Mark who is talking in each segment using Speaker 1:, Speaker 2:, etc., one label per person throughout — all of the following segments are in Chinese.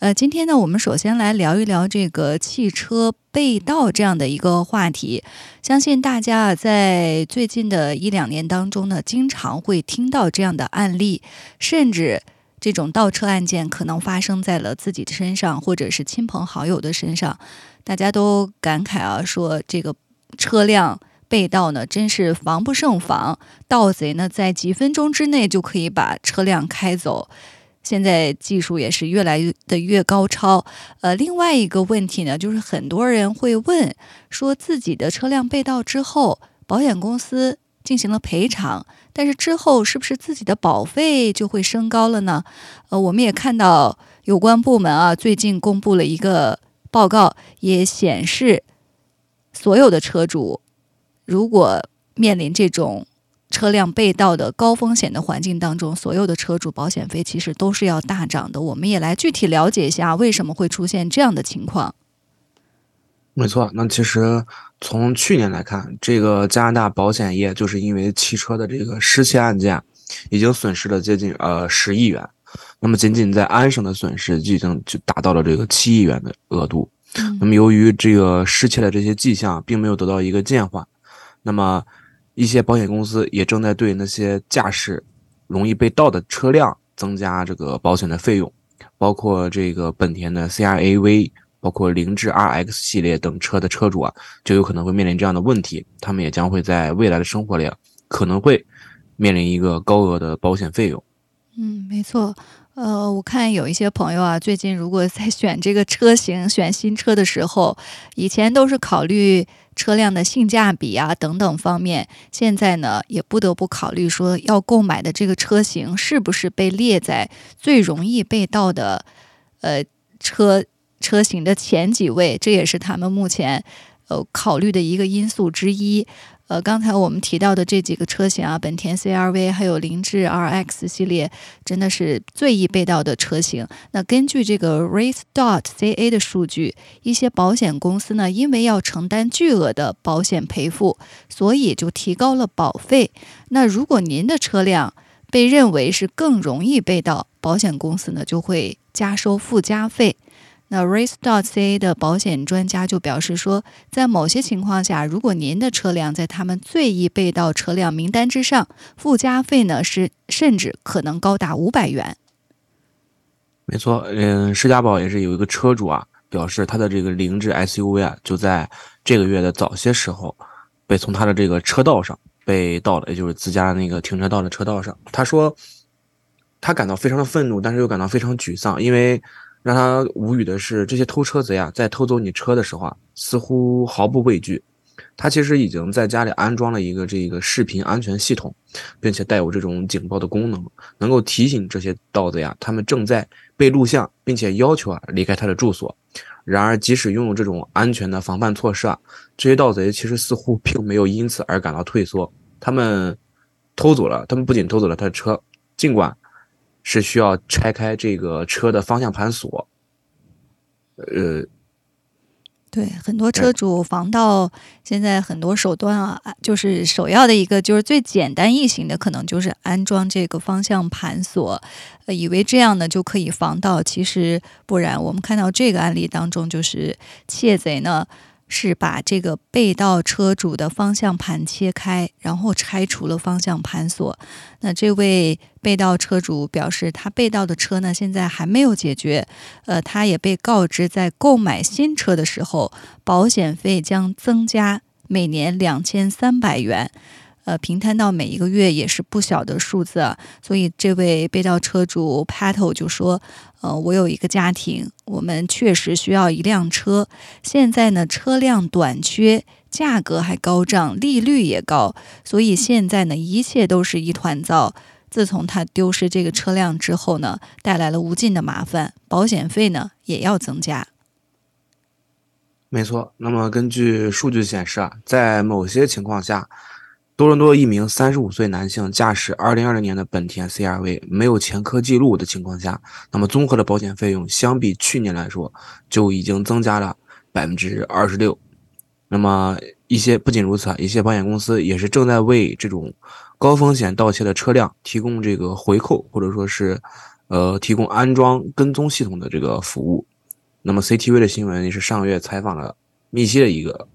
Speaker 1: 呃，今天呢，我们首先来聊一聊这个汽车被盗这样的一个话题。相信大家啊，在最近的一两年当中呢，经常会听到这样的案例，甚至这种盗车案件可能发生在了自己的身上，或者是亲朋好友的身上。大家都感慨啊，说这个车辆被盗呢，真是防不胜防，盗贼呢在几分钟之内就可以把车辆开走。现在技术也是越来越的越高超，呃，另外一个问题呢，就是很多人会问，说自己的车辆被盗之后，保险公司进行了赔偿，但是之后是不是自己的保费就会升高了呢？呃，我们也看到有关部门啊，最近公布了一个报告，也显示，所有的车主如果面临这种。车辆被盗的高风险的环境当中，所有的车主保险费其实都是要大涨的。我们也来具体了解一下为什么会出现这样的情况。
Speaker 2: 没错，那其实从去年来看，这个加拿大保险业就是因为汽车的这个失窃案件，已经损失了接近呃十亿元。那么仅仅在安省的损失就已经就达到了这个七亿元的额度。那么由于这个失窃的这些迹象并没有得到一个减缓，那么。一些保险公司也正在对那些驾驶容易被盗的车辆增加这个保险的费用，包括这个本田的 CR-AV，包括凌志 RX 系列等车的车主啊，就有可能会面临这样的问题，他们也将会在未来的生活里可能会面临一个高额的保险费用。
Speaker 1: 嗯，没错。呃，我看有一些朋友啊，最近如果在选这个车型、选新车的时候，以前都是考虑车辆的性价比啊等等方面，现在呢也不得不考虑说要购买的这个车型是不是被列在最容易被盗的呃车车型的前几位，这也是他们目前呃考虑的一个因素之一。呃，刚才我们提到的这几个车型啊，本田 CRV 还有凌志 RX 系列，真的是最易被盗的车型。那根据这个 Race Dot CA 的数据，一些保险公司呢，因为要承担巨额的保险赔付，所以就提高了保费。那如果您的车辆被认为是更容易被盗，保险公司呢就会加收附加费。那 Race.ca 的保险专家就表示说，在某些情况下，如果您的车辆在他们最易被盗车辆名单之上，附加费呢是甚至可能高达五百元。
Speaker 2: 没错，嗯，世嘉宝也是有一个车主啊，表示他的这个凌志 SUV 啊，就在这个月的早些时候，被从他的这个车道上被盗了，也就是自家那个停车道的车道上。他说，他感到非常的愤怒，但是又感到非常沮丧，因为。让他无语的是，这些偷车贼啊，在偷走你车的时候啊，似乎毫不畏惧。他其实已经在家里安装了一个这个视频安全系统，并且带有这种警报的功能，能够提醒这些盗贼啊，他们正在被录像，并且要求啊离开他的住所。然而，即使拥有这种安全的防范措施啊，这些盗贼其实似乎并没有因此而感到退缩。他们偷走了，他们不仅偷走了他的车，尽管。是需要拆开这个车的方向盘锁，呃，
Speaker 1: 对，很多车主防盗现在很多手段啊，就是首要的一个就是最简单易行的，可能就是安装这个方向盘锁，呃，以为这样呢就可以防盗，其实不然。我们看到这个案例当中，就是窃贼呢。是把这个被盗车主的方向盘切开，然后拆除了方向盘锁。那这位被盗车主表示，他被盗的车呢，现在还没有解决。呃，他也被告知，在购买新车的时候，保险费将增加每年两千三百元。呃，平摊到每一个月也是不小的数字，所以这位被盗车主 Pato 就说：“呃，我有一个家庭，我们确实需要一辆车。现在呢，车辆短缺，价格还高涨，利率也高，所以现在呢，一切都是一团糟。自从他丢失这个车辆之后呢，带来了无尽的麻烦，保险费呢也要增加。
Speaker 2: 没错，那么根据数据显示啊，在某些情况下。多伦多一名三十五岁男性驾驶二零二零年的本田 CRV，没有前科记录的情况下，那么综合的保险费用相比去年来说就已经增加了百分之二十六。那么一些不仅如此，一些保险公司也是正在为这种高风险盗窃的车辆提供这个回扣，或者说是呃提供安装跟踪系统的这个服务。那么 CTV 的新闻也是上个月采访了密西的一个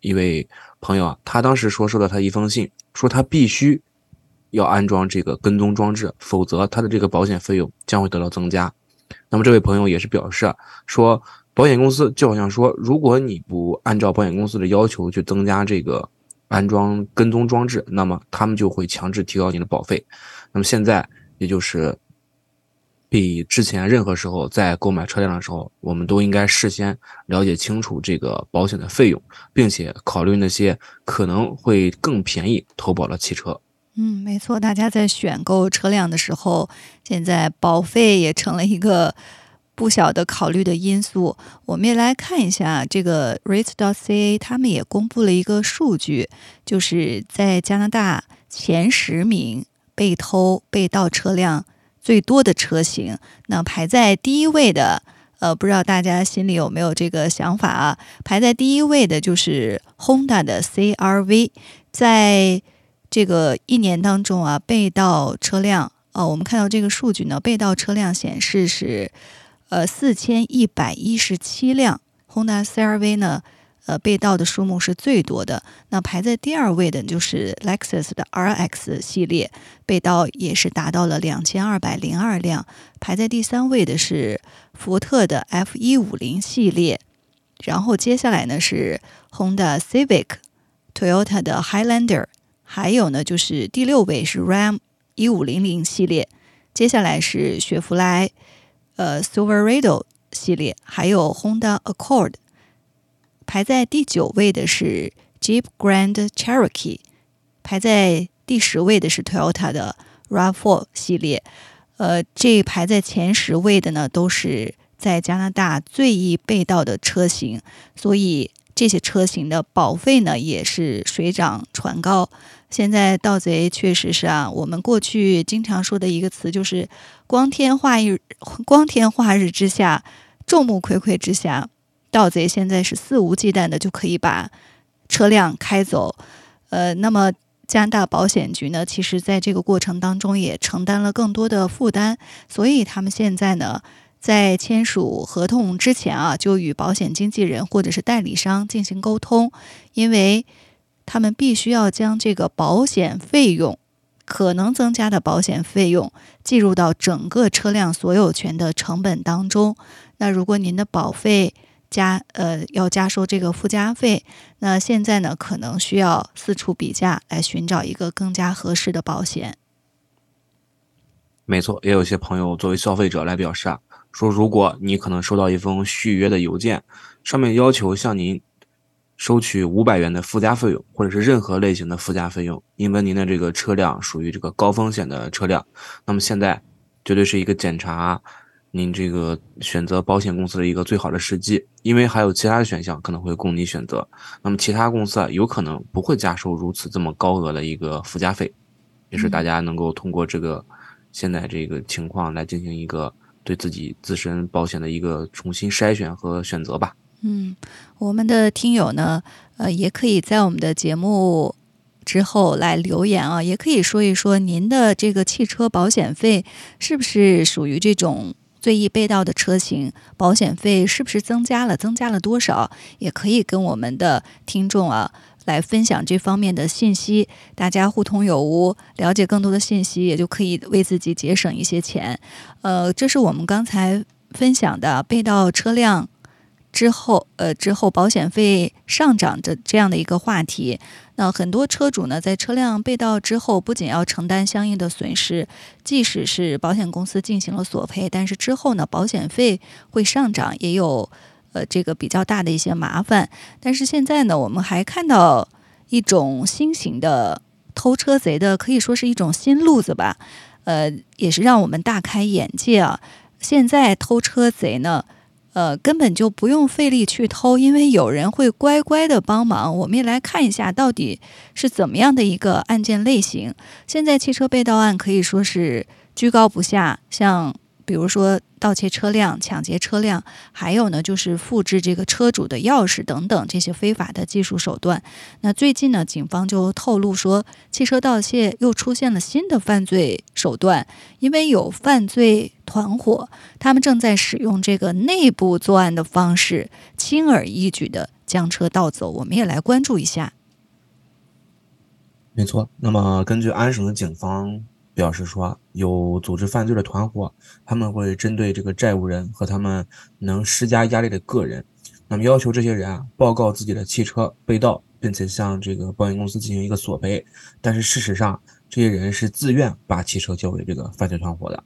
Speaker 2: 一位。朋友啊，他当时说收到他一封信，说他必须要安装这个跟踪装置，否则他的这个保险费用将会得到增加。那么这位朋友也是表示啊说，保险公司就好像说，如果你不按照保险公司的要求去增加这个安装跟踪装置，那么他们就会强制提高你的保费。那么现在也就是。比之前任何时候在购买车辆的时候，我们都应该事先了解清楚这个保险的费用，并且考虑那些可能会更便宜投保的汽车。
Speaker 1: 嗯，没错，大家在选购车辆的时候，现在保费也成了一个不小的考虑的因素。我们也来看一下这个 Rates.ca，他们也公布了一个数据，就是在加拿大前十名被偷被盗车辆。最多的车型，那排在第一位的，呃，不知道大家心里有没有这个想法啊？排在第一位的就是 Honda 的 CRV，在这个一年当中啊，被盗车辆，哦，我们看到这个数据呢，被盗车辆显示是，呃，四千一百一十七辆，Honda CRV 呢。呃，被盗的数目是最多的。那排在第二位的就是 Lexus 的 RX 系列，被盗也是达到了两千二百零二辆。排在第三位的是福特的 F 一五零系列，然后接下来呢是 Honda Civic、Toyota 的 Highlander，还有呢就是第六位是 Ram 一五零零系列，接下来是雪佛兰呃 Silverado 系列，还有 Honda Accord。排在第九位的是 Jeep Grand Cherokee，排在第十位的是 Toyota 的 Rav4 系列。呃，这排在前十位的呢，都是在加拿大最易被盗的车型，所以这些车型的保费呢也是水涨船高。现在盗贼确实是啊，我们过去经常说的一个词就是“光天化日，光天化日之下，众目睽睽之下”。盗贼现在是肆无忌惮的就可以把车辆开走，呃，那么加拿大保险局呢，其实在这个过程当中也承担了更多的负担，所以他们现在呢，在签署合同之前啊，就与保险经纪人或者是代理商进行沟通，因为他们必须要将这个保险费用可能增加的保险费用计入到整个车辆所有权的成本当中。那如果您的保费，加呃要加收这个附加费，那现在呢可能需要四处比价来寻找一个更加合适的保险。
Speaker 2: 没错，也有些朋友作为消费者来表示啊，说如果你可能收到一封续约的邮件，上面要求向您收取五百元的附加费用，或者是任何类型的附加费用，因为您的这个车辆属于这个高风险的车辆，那么现在绝对是一个检查。您这个选择保险公司的一个最好的时机，因为还有其他的选项可能会供你选择。那么其他公司啊，有可能不会加收如此这么高额的一个附加费，也是大家能够通过这个现在这个情况来进行一个对自己自身保险的一个重新筛选和选择吧。
Speaker 1: 嗯，我们的听友呢，呃，也可以在我们的节目之后来留言啊，也可以说一说您的这个汽车保险费是不是属于这种。最易被盗的车型保险费是不是增加了？增加了多少？也可以跟我们的听众啊来分享这方面的信息，大家互通有无，了解更多的信息，也就可以为自己节省一些钱。呃，这是我们刚才分享的被盗车辆。之后，呃，之后保险费上涨的这样的一个话题，那很多车主呢，在车辆被盗之后，不仅要承担相应的损失，即使是保险公司进行了索赔，但是之后呢，保险费会上涨，也有呃这个比较大的一些麻烦。但是现在呢，我们还看到一种新型的偷车贼的，可以说是一种新路子吧，呃，也是让我们大开眼界啊。现在偷车贼呢。呃，根本就不用费力去偷，因为有人会乖乖的帮忙。我们也来看一下，到底是怎么样的一个案件类型。现在汽车被盗案可以说是居高不下，像。比如说盗窃车辆、抢劫车辆，还有呢就是复制这个车主的钥匙等等这些非法的技术手段。那最近呢，警方就透露说，汽车盗窃又出现了新的犯罪手段，因为有犯罪团伙，他们正在使用这个内部作案的方式，轻而易举的将车盗走。我们也来关注一下。
Speaker 2: 没错，那么根据安省的警方。表示说，有组织犯罪的团伙，他们会针对这个债务人和他们能施加压力的个人，那么要求这些人啊报告自己的汽车被盗，并且向这个保险公司进行一个索赔。但是事实上，这些人是自愿把汽车交给这个犯罪团伙的，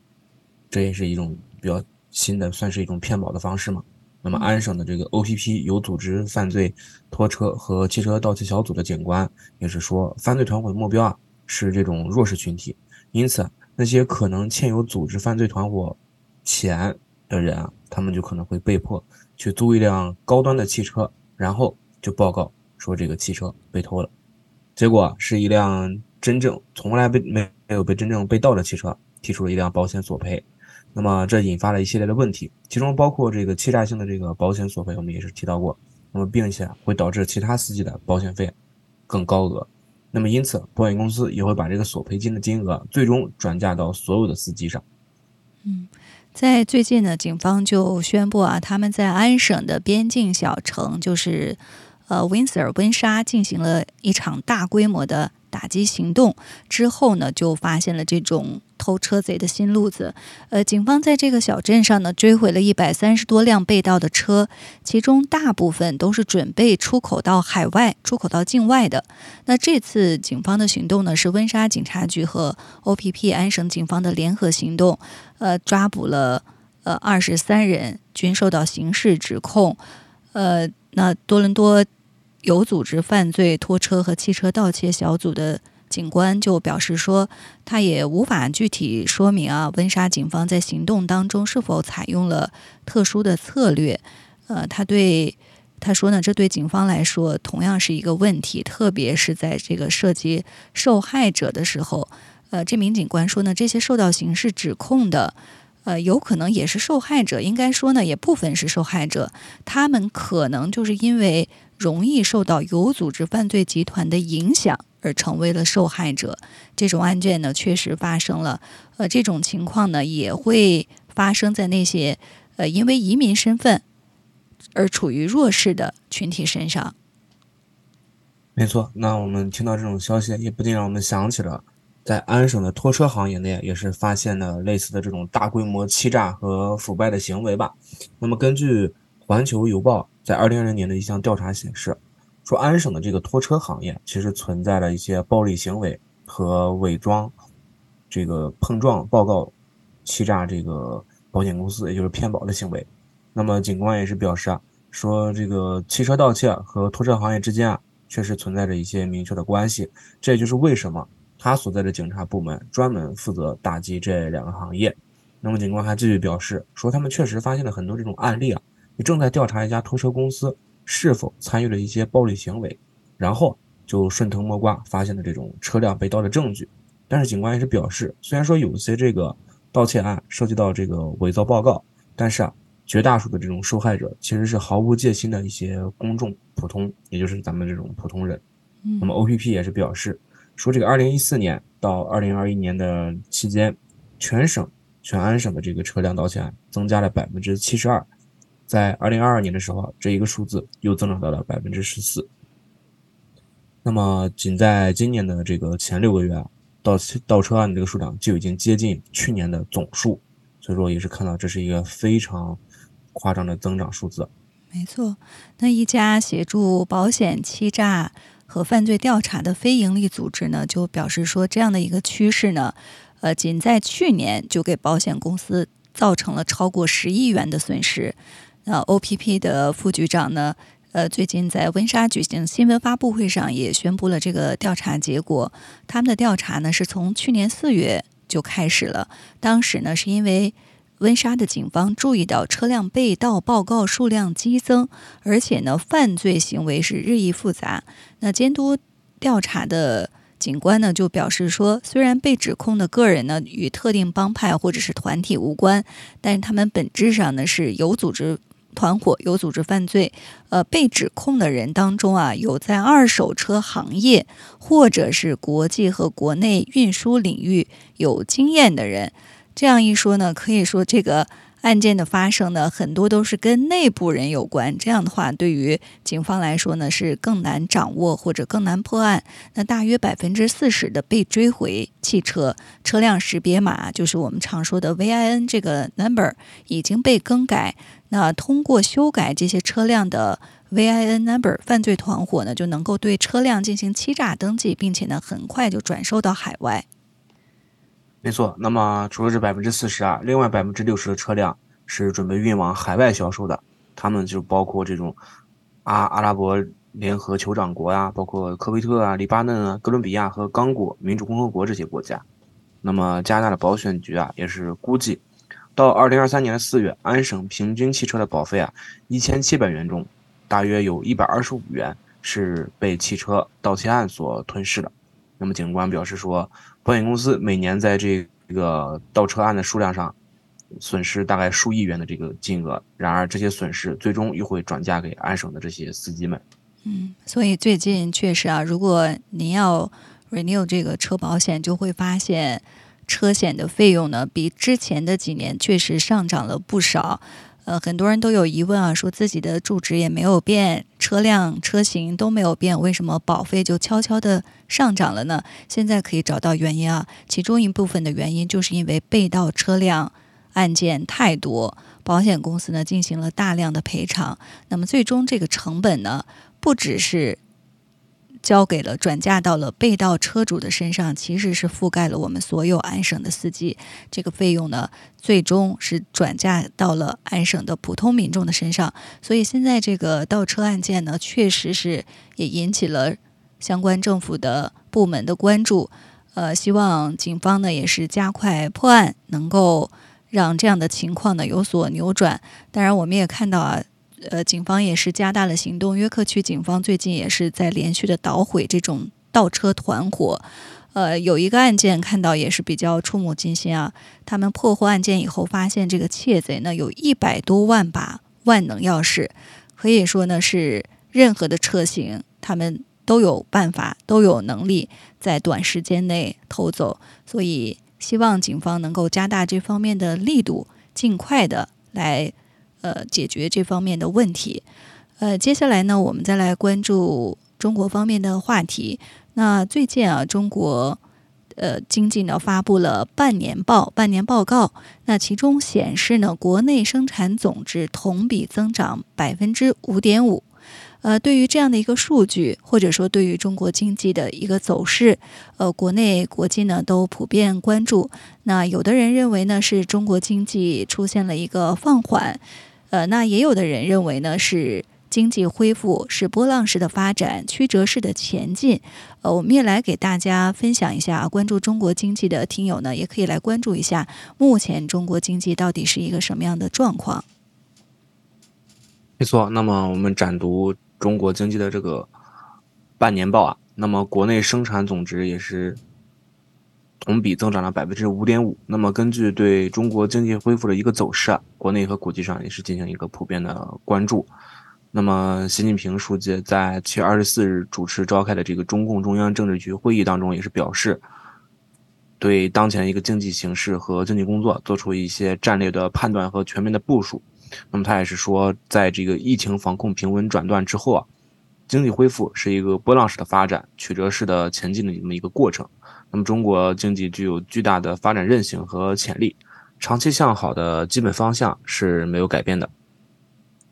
Speaker 2: 这也是一种比较新的，算是一种骗保的方式嘛。那么安省的这个 OPP 有组织犯罪拖车和汽车盗窃小组的警官也是说，犯罪团伙的目标啊是这种弱势群体。因此，那些可能欠有组织犯罪团伙钱的人啊，他们就可能会被迫去租一辆高端的汽车，然后就报告说这个汽车被偷了。结果是一辆真正从来被没没有被真正被盗的汽车，提出了一辆保险索赔。那么这引发了一系列的问题，其中包括这个欺诈性的这个保险索赔，我们也是提到过。那么并且会导致其他司机的保险费更高额。那么，因此，保险公司也会把这个索赔金的金额最终转嫁到所有的司机上。
Speaker 1: 嗯，在最近呢，警方就宣布啊，他们在安省的边境小城，就是呃温斯尔温莎，进行了一场大规模的打击行动。之后呢，就发现了这种。偷车贼的新路子，呃，警方在这个小镇上呢，追回了一百三十多辆被盗的车，其中大部分都是准备出口到海外、出口到境外的。那这次警方的行动呢，是温莎警察局和 OPP 安省警方的联合行动，呃，抓捕了呃二十三人，均受到刑事指控。呃，那多伦多有组织犯罪拖车和汽车盗窃小组的。警官就表示说，他也无法具体说明啊，温莎警方在行动当中是否采用了特殊的策略。呃，他对他说呢，这对警方来说同样是一个问题，特别是在这个涉及受害者的时候。呃，这名警官说呢，这些受到刑事指控的，呃，有可能也是受害者，应该说呢，也部分是受害者，他们可能就是因为容易受到有组织犯罪集团的影响。而成为了受害者，这种案件呢确实发生了。呃，这种情况呢也会发生在那些呃因为移民身份而处于弱势的群体身上。
Speaker 2: 没错，那我们听到这种消息，也不禁让我们想起了在安省的拖车行业内也是发现了类似的这种大规模欺诈和腐败的行为吧。那么，根据《环球邮报》在二零二零年的一项调查显示。说安省的这个拖车行业其实存在了一些暴力行为和伪装这个碰撞报告、欺诈这个保险公司，也就是骗保的行为。那么警官也是表示啊，说这个汽车盗窃和拖车行业之间啊，确实存在着一些明确的关系。这也就是为什么他所在的警察部门专门负责打击这两个行业。那么警官还继续表示说，他们确实发现了很多这种案例啊，也正在调查一家拖车公司。是否参与了一些暴力行为，然后就顺藤摸瓜发现了这种车辆被盗的证据。但是警官也是表示，虽然说有些这个盗窃案涉及到这个伪造报告，但是啊，绝大数的这种受害者其实是毫无戒心的一些公众普通，也就是咱们这种普通人。那么 OPP 也是表示说，这个2014年到2021年的期间，全省全安省的这个车辆盗窃案增加了百分之七十二。在二零二二年的时候，这一个数字又增长到了百分之十四。那么，仅在今年的这个前六个月啊，盗盗车案的这个数量就已经接近去年的总数，所以说也是看到这是一个非常夸张的增长数字。
Speaker 1: 没错，那一家协助保险欺诈和犯罪调查的非营利组织呢，就表示说，这样的一个趋势呢，呃，仅在去年就给保险公司造成了超过十亿元的损失。那 OPP 的副局长呢？呃，最近在温莎举行新闻发布会上也宣布了这个调查结果。他们的调查呢是从去年四月就开始了，当时呢是因为温莎的警方注意到车辆被盗报告数量激增，而且呢，犯罪行为是日益复杂。那监督调查的警官呢，就表示说，虽然被指控的个人呢与特定帮派或者是团体无关，但是他们本质上呢是有组织。团伙有组织犯罪，呃，被指控的人当中啊，有在二手车行业或者是国际和国内运输领域有经验的人。这样一说呢，可以说这个。案件的发生呢，很多都是跟内部人有关。这样的话，对于警方来说呢，是更难掌握或者更难破案。那大约百分之四十的被追回汽车车辆识别码，就是我们常说的 VIN 这个 number 已经被更改。那通过修改这些车辆的 VIN number，犯罪团伙呢就能够对车辆进行欺诈登记，并且呢很快就转售到海外。
Speaker 2: 没错，那么除了这百分之四十啊，另外百分之六十的车辆是准备运往海外销售的，他们就包括这种阿阿拉伯联合酋长国啊，包括科威特啊、黎巴嫩啊、哥伦比亚和刚果民主共和国这些国家。那么加拿大的保险局啊，也是估计到二零二三年的四月，安省平均汽车的保费啊一千七百元中，大约有一百二十五元是被汽车盗窃案所吞噬的。那么警官表示说。保险公司每年在这个盗车案的数量上损失大概数亿元的这个金额，然而这些损失最终又会转嫁给安省的这些司机们。
Speaker 1: 嗯，所以最近确实啊，如果您要 renew 这个车保险，就会发现车险的费用呢比之前的几年确实上涨了不少。呃，很多人都有疑问啊，说自己的住址也没有变，车辆车型都没有变，为什么保费就悄悄的上涨了呢？现在可以找到原因啊，其中一部分的原因就是因为被盗车辆案件太多，保险公司呢进行了大量的赔偿，那么最终这个成本呢，不只是。交给了转嫁到了被盗车主的身上，其实是覆盖了我们所有安省的司机。这个费用呢，最终是转嫁到了安省的普通民众的身上。所以现在这个盗车案件呢，确实是也引起了相关政府的部门的关注。呃，希望警方呢也是加快破案，能够让这样的情况呢有所扭转。当然，我们也看到啊。呃，警方也是加大了行动。约克区警方最近也是在连续的捣毁这种盗车团伙。呃，有一个案件看到也是比较触目惊心啊。他们破获案件以后，发现这个窃贼呢有一百多万把万能钥匙，可以说呢是任何的车型，他们都有办法，都有能力在短时间内偷走。所以，希望警方能够加大这方面的力度，尽快的来。呃，解决这方面的问题。呃，接下来呢，我们再来关注中国方面的话题。那最近啊，中国呃经济呢发布了半年报、半年报告。那其中显示呢，国内生产总值同比增长百分之五点五。呃，对于这样的一个数据，或者说对于中国经济的一个走势，呃，国内国际呢都普遍关注。那有的人认为呢，是中国经济出现了一个放缓。呃，那也有的人认为呢，是经济恢复，是波浪式的发展，曲折式的前进。呃，我们也来给大家分享一下，关注中国经济的听友呢，也可以来关注一下，目前中国经济到底是一个什么样的状况。
Speaker 2: 没错，那么我们展读中国经济的这个半年报啊，那么国内生产总值也是。同比增长了百分之五点五。那么，根据对中国经济恢复的一个走势啊，国内和国际上也是进行一个普遍的关注。那么，习近平书记在七月二十四日主持召开的这个中共中央政治局会议当中，也是表示，对当前一个经济形势和经济工作做出一些战略的判断和全面的部署。那么，他也是说，在这个疫情防控平稳转段之后啊，经济恢复是一个波浪式的发展、曲折式的前进的这么一个过程。那么，中国经济具有巨大的发展韧性和潜力，长期向好的基本方向是没有改变的。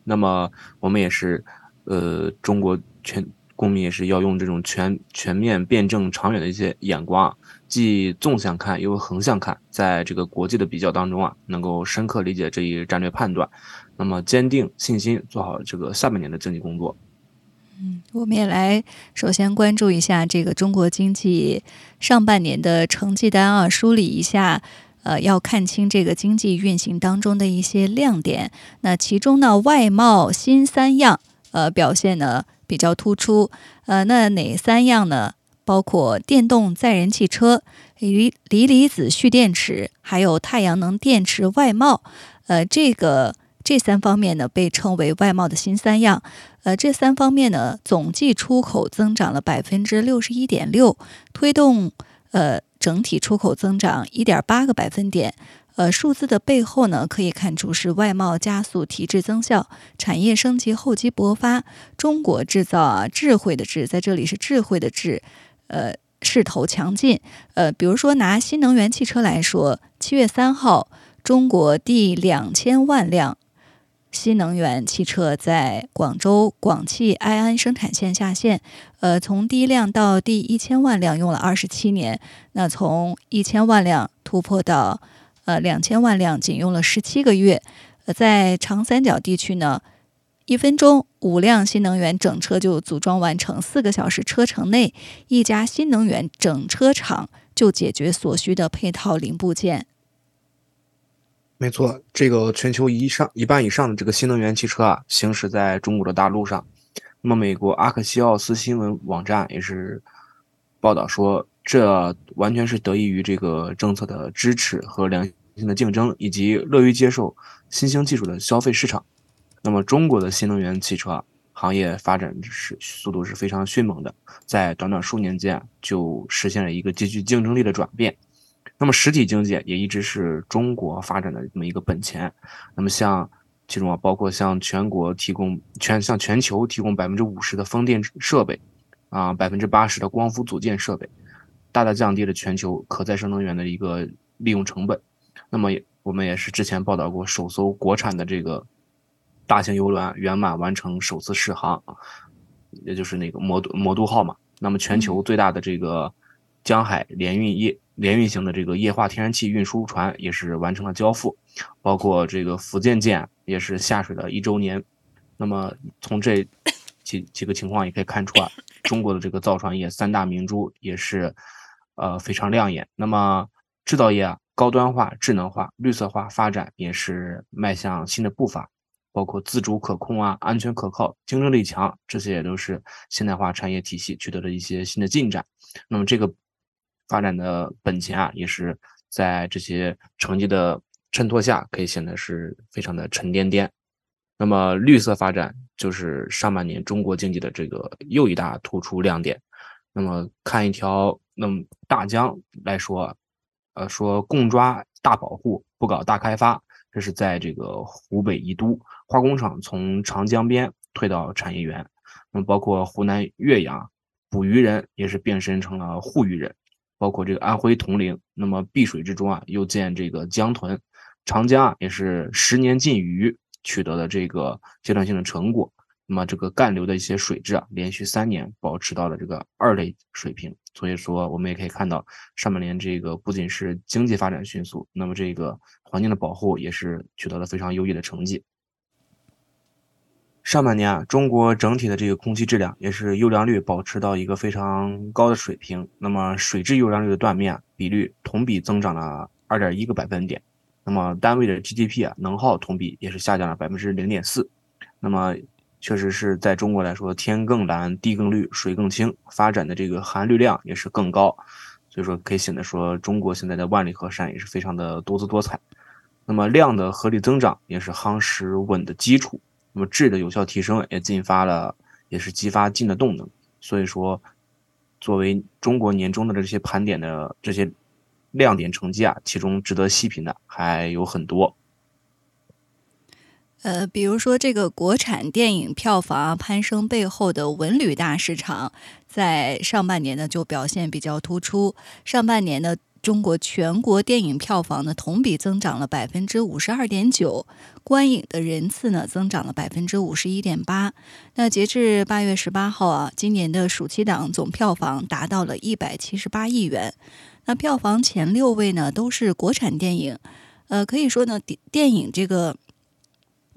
Speaker 2: 那么，我们也是，呃，中国全公民也是要用这种全全面、辩证、长远的一些眼光，既纵向看又横向看，在这个国际的比较当中啊，能够深刻理解这一战略判断，那么坚定信心，做好这个下半年的经济工作。
Speaker 1: 嗯，我们也来首先关注一下这个中国经济上半年的成绩单啊，梳理一下。呃，要看清这个经济运行当中的一些亮点。那其中呢，外贸新三样，呃，表现呢比较突出。呃，那哪三样呢？包括电动载人汽车、锂锂离子蓄电池，还有太阳能电池外贸。呃，这个这三方面呢，被称为外贸的新三样。呃，这三方面呢，总计出口增长了百分之六十一点六，推动呃整体出口增长一点八个百分点。呃，数字的背后呢，可以看出是外贸加速提质增效，产业升级厚积薄发，中国制造啊，智慧的智，在这里是智慧的智。呃，势头强劲。呃，比如说拿新能源汽车来说，七月三号，中国第两千万辆新能源汽车在广州广汽埃安生产线下线。呃，从第一辆到第一千万辆用了二十七年，那从一千万辆突破到呃两千万辆，仅用了十七个月。呃，在长三角地区呢。一分钟五辆新能源整车就组装完成，四个小时车程内，一家新能源整车厂就解决所需的配套零部件。
Speaker 2: 没错，这个全球一上一半以上的这个新能源汽车啊，行驶在中国的大陆上。那么，美国阿克西奥斯新闻网站也是报道说，这完全是得益于这个政策的支持和良性的竞争，以及乐于接受新兴技术的消费市场。那么，中国的新能源汽车行业发展是速度是非常迅猛的，在短短数年间就实现了一个极具竞争力的转变。那么，实体经济也一直是中国发展的这么一个本钱。那么，像其中啊，包括向全国提供全向全球提供百分之五十的风电设备，啊，百分之八十的光伏组件设备，大大降低了全球可再生能源的一个利用成本。那么，我们也是之前报道过，首艘国产的这个。大型游轮圆满完成首次试航，也就是那个魔都魔都号嘛。那么，全球最大的这个江海联运液联运行的这个液化天然气运输船也是完成了交付，包括这个福建舰也是下水了一周年。那么，从这 几几个情况也可以看出啊，中国的这个造船业三大明珠也是呃非常亮眼。那么，制造业啊，高端化、智能化、绿色化发展也是迈向新的步伐。包括自主可控啊、安全可靠、竞争力强，这些也都是现代化产业体系取得了一些新的进展。那么这个发展的本钱啊，也是在这些成绩的衬托下，可以显得是非常的沉甸甸。那么绿色发展就是上半年中国经济的这个又一大突出亮点。那么看一条那么大江来说，呃，说共抓大保护，不搞大开发，这是在这个湖北宜都。化工厂从长江边退到产业园，那么包括湖南岳阳捕鱼人也是变身成了护渔人，包括这个安徽铜陵，那么碧水之中啊又见这个江豚，长江啊也是十年禁渔取得了这个阶段性的成果，那么这个干流的一些水质啊连续三年保持到了这个二类水平，所以说我们也可以看到上半年这个不仅是经济发展迅速，那么这个环境的保护也是取得了非常优异的成绩。上半年啊，中国整体的这个空气质量也是优良率保持到一个非常高的水平。那么水质优良率的断面比率同比增长了二点一个百分点。那么单位的 GDP 啊，能耗同比也是下降了百分之零点四。那么确实是在中国来说，天更蓝，地更绿，水更清，发展的这个含氯量也是更高。所以说可以显得说，中国现在的万里河山也是非常的多姿多彩。那么量的合理增长也是夯实稳的基础。那么质的有效提升也激发了，也是激发进的动能。所以说，作为中国年终的这些盘点的这些亮点成绩啊，其中值得细品的还有很多。
Speaker 1: 呃，比如说这个国产电影票房攀升背后的文旅大市场，在上半年呢就表现比较突出。上半年呢。中国全国电影票房呢同比增长了百分之五十二点九，观影的人次呢增长了百分之五十一点八。那截至八月十八号啊，今年的暑期档总票房达到了一百七十八亿元。那票房前六位呢都是国产电影，呃，可以说呢电影这个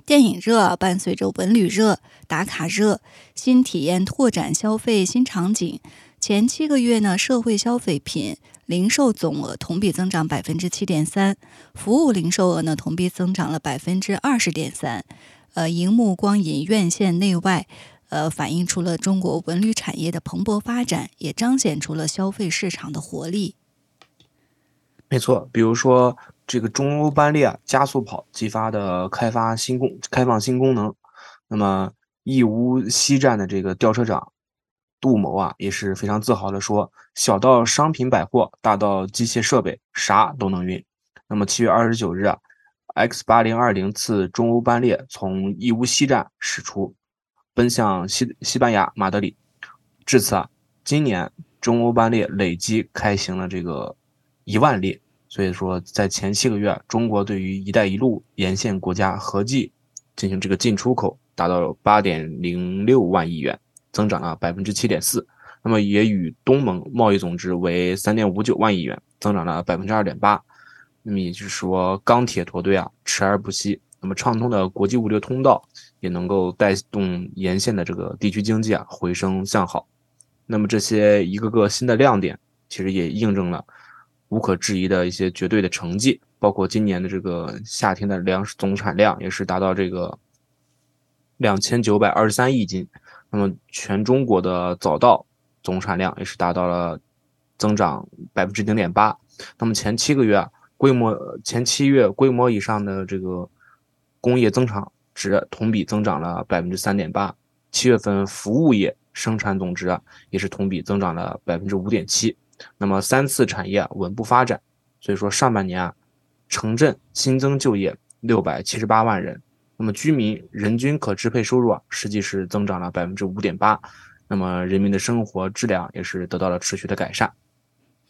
Speaker 1: 电影热伴随着文旅热、打卡热、新体验拓展消费新场景。前七个月呢，社会消费品零售总额同比增长百分之七点三，服务零售额呢同比增长了百分之二十点三。呃，荧幕、光影、院线内外，呃，反映出了中国文旅产业的蓬勃发展，也彰显出了消费市场的活力。
Speaker 2: 没错，比如说这个中欧班列加速跑激发的开发新功开放新功能，那么义乌西站的这个吊车长。杜某啊也是非常自豪的说：“小到商品百货，大到机械设备，啥都能运。”那么七月二十九日啊，X 八零二零次中欧班列从义乌西站驶出，奔向西西班牙马德里。至此啊，今年中欧班列累计开行了这个一万列。所以说，在前七个月，中国对于“一带一路”沿线国家合计进行这个进出口达到八点零六万亿元。增长了百分之七点四，那么也与东盟贸易总值为三点五九万亿元，增长了百分之二点八。那么也就是说，钢铁驼队啊，驰而不息。那么畅通的国际物流通道也能够带动沿线的这个地区经济啊回升向好。那么这些一个个新的亮点，其实也印证了无可置疑的一些绝对的成绩，包括今年的这个夏天的粮食总产量也是达到这个两千九百二十三亿斤。那么，全中国的早稻总产量也是达到了增长百分之零点八。那么前七个月规模前七月规模以上的这个工业增长值同比增长了百分之三点八。七月份服务业生产总值啊也是同比增长了百分之五点七。那么三次产业稳步发展，所以说上半年啊，城镇新增就业六百七十八万人。那么居民人均可支配收入啊，实际是增长了百分之五点八，那么人民的生活质量也是得到了持续的改善。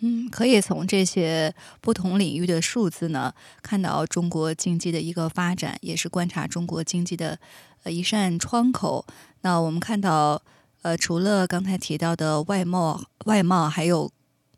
Speaker 1: 嗯，可以从这些不同领域的数字呢，看到中国经济的一个发展，也是观察中国经济的呃一扇窗口。那我们看到，呃，除了刚才提到的外贸、外贸，还有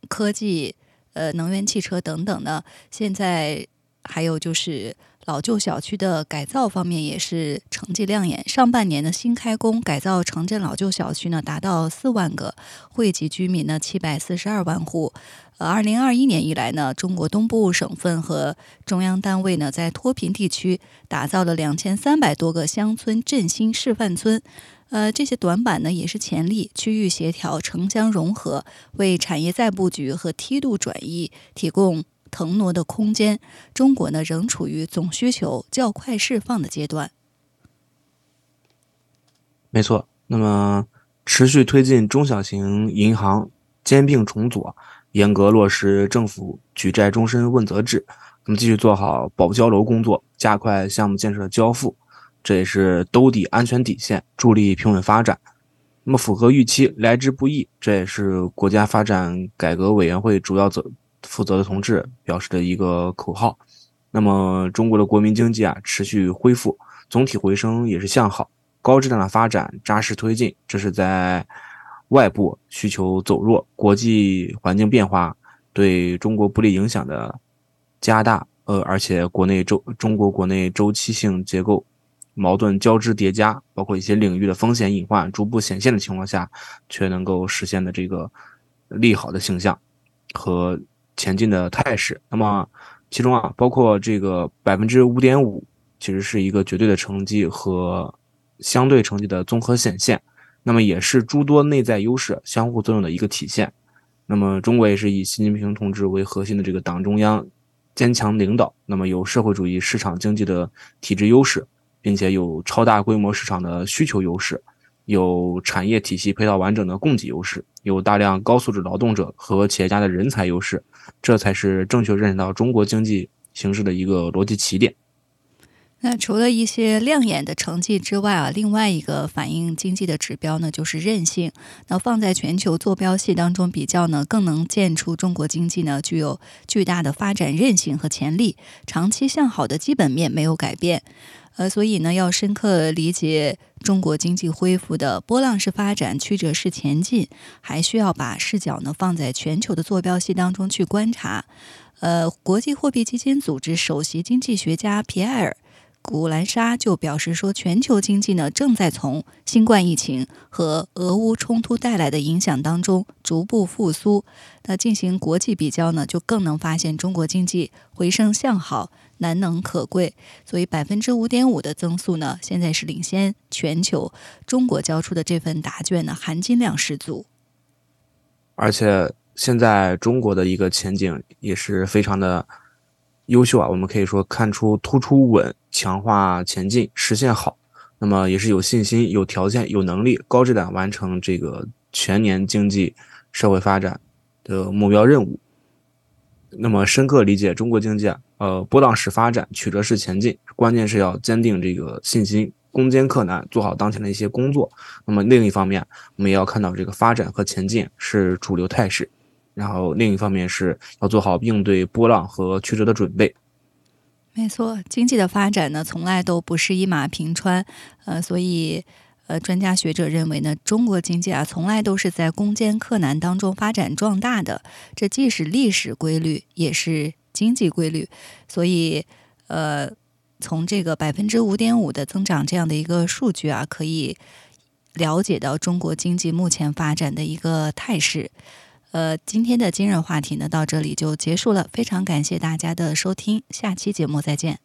Speaker 1: 科技、呃，能源、汽车等等呢，现在还有就是。老旧小区的改造方面也是成绩亮眼。上半年的新开工改造城镇老旧小区呢，达到四万个，惠及居民呢七百四十二万户。呃，二零二一年以来呢，中国东部省份和中央单位呢，在脱贫地区打造了两千三百多个乡村振兴示范村。呃，这些短板呢，也是潜力，区域协调、城乡融合，为产业再布局和梯度转移提供。腾挪的空间，中国呢仍处于总需求较快释放的阶段。
Speaker 2: 没错，那么持续推进中小型银行兼并重组，严格落实政府举债终身问责制，那么继续做好保交楼工作，加快项目建设交付，这也是兜底安全底线，助力平稳发展。那么符合预期，来之不易，这也是国家发展改革委员会主要责。负责的同志表示的一个口号。那么，中国的国民经济啊持续恢复，总体回升也是向好，高质量的发展扎实推进。这是在外部需求走弱、国际环境变化对中国不利影响的加大，呃，而且国内周中国国内周期性结构矛盾交织叠加，包括一些领域的风险隐患逐步显现的情况下，却能够实现的这个利好的形象和。前进的态势，那么其中啊，包括这个百分之五点五，其实是一个绝对的成绩和相对成绩的综合显现，那么也是诸多内在优势相互作用的一个体现。那么中国也是以习近平同志为核心的这个党中央坚强领导，那么有社会主义市场经济的体制优势，并且有超大规模市场的需求优势。有产业体系配套完整的供给优势，有大量高素质劳动者和企业家的人才优势，这才是正确认识到中国经济形势的一个逻辑起点。
Speaker 1: 那除了一些亮眼的成绩之外啊，另外一个反映经济的指标呢，就是韧性。那放在全球坐标系当中比较呢，更能见出中国经济呢具有巨大的发展韧性和潜力，长期向好的基本面没有改变。呃，所以呢，要深刻理解中国经济恢复的波浪式发展、曲折式前进，还需要把视角呢放在全球的坐标系当中去观察。呃，国际货币基金组织首席经济学家皮埃尔古兰莎就表示说，全球经济呢正在从新冠疫情和俄乌冲突带来的影响当中逐步复苏。那进行国际比较呢，就更能发现中国经济回升向好，难能可贵。所以百分之五点五的增速呢，现在是领先全球。中国交出的这份答卷呢，含金量十足。
Speaker 2: 而且现在中国的一个前景也是非常的优秀啊，我们可以说看出突出稳、强化前进、实现好，那么也是有信心、有条件、有能力、高质量完成这个全年经济社会发展的目标任务。那么深刻理解中国经济啊，呃，波浪式发展、曲折式前进，关键是要坚定这个信心。攻坚克难，做好当前的一些工作。那么另一方面，我们也要看到这个发展和前进是主流态势。然后另一方面是要做好应对波浪和曲折的准备。
Speaker 1: 没错，经济的发展呢，从来都不是一马平川。呃，所以呃，专家学者认为呢，中国经济啊，从来都是在攻坚克难当中发展壮大的。这既是历史规律，也是经济规律。所以，呃。从这个百分之五点五的增长这样的一个数据啊，可以了解到中国经济目前发展的一个态势。呃，今天的今日话题呢，到这里就结束了。非常感谢大家的收听，下期节目再见。